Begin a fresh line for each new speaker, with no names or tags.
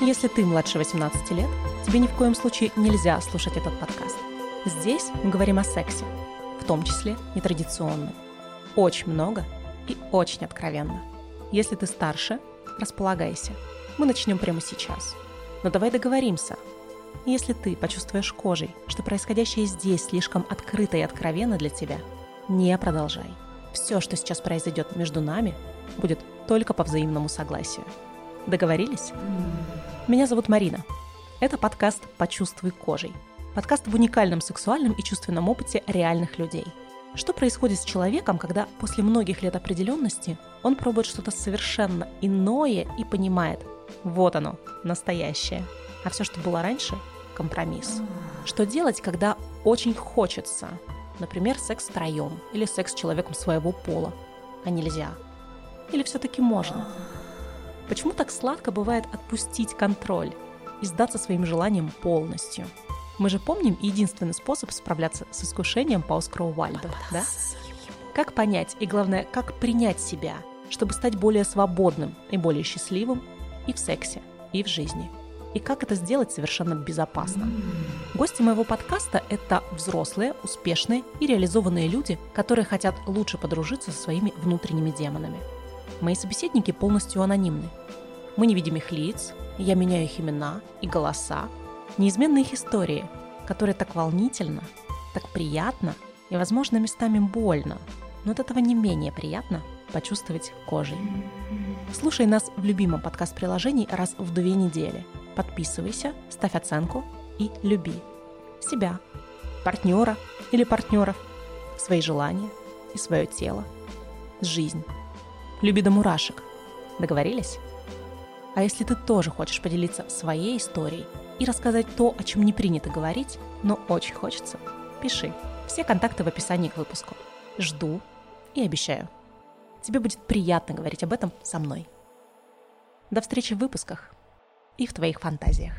Если ты младше 18 лет, тебе ни в коем случае нельзя слушать этот подкаст. Здесь мы говорим о сексе, в том числе нетрадиционном. Очень много и очень откровенно. Если ты старше, располагайся. Мы начнем прямо сейчас. Но давай договоримся. Если ты почувствуешь кожей, что происходящее здесь слишком открыто и откровенно для тебя, не продолжай. Все, что сейчас произойдет между нами, будет только по взаимному согласию. Договорились? Меня зовут Марина. Это подкаст «Почувствуй кожей». Подкаст в уникальном сексуальном и чувственном опыте реальных людей. Что происходит с человеком, когда после многих лет определенности он пробует что-то совершенно иное и понимает, вот оно, настоящее. А все, что было раньше – компромисс. Что делать, когда очень хочется? Например, секс втроем или секс с человеком своего пола, а нельзя. Или все-таки можно? Почему так сладко бывает отпустить контроль и сдаться своим желаниям полностью? Мы же помним единственный способ справляться с искушением по Оскару Уальду, да? Как понять и, главное, как принять себя, чтобы стать более свободным и более счастливым и в сексе, и в жизни? И как это сделать совершенно безопасно? Гости моего подкаста – это взрослые, успешные и реализованные люди, которые хотят лучше подружиться со своими внутренними демонами – Мои собеседники полностью анонимны. Мы не видим их лиц, я меняю их имена и голоса. Неизменны их истории, которые так волнительно, так приятно и, возможно, местами больно, но от этого не менее приятно почувствовать кожей. Слушай нас в любимом подкаст-приложении раз в две недели. Подписывайся, ставь оценку и люби себя, партнера или партнеров, свои желания и свое тело, жизнь. Люби до мурашек. Договорились? А если ты тоже хочешь поделиться своей историей и рассказать то, о чем не принято говорить, но очень хочется, пиши. Все контакты в описании к выпуску. Жду и обещаю. Тебе будет приятно говорить об этом со мной. До встречи в выпусках и в твоих фантазиях.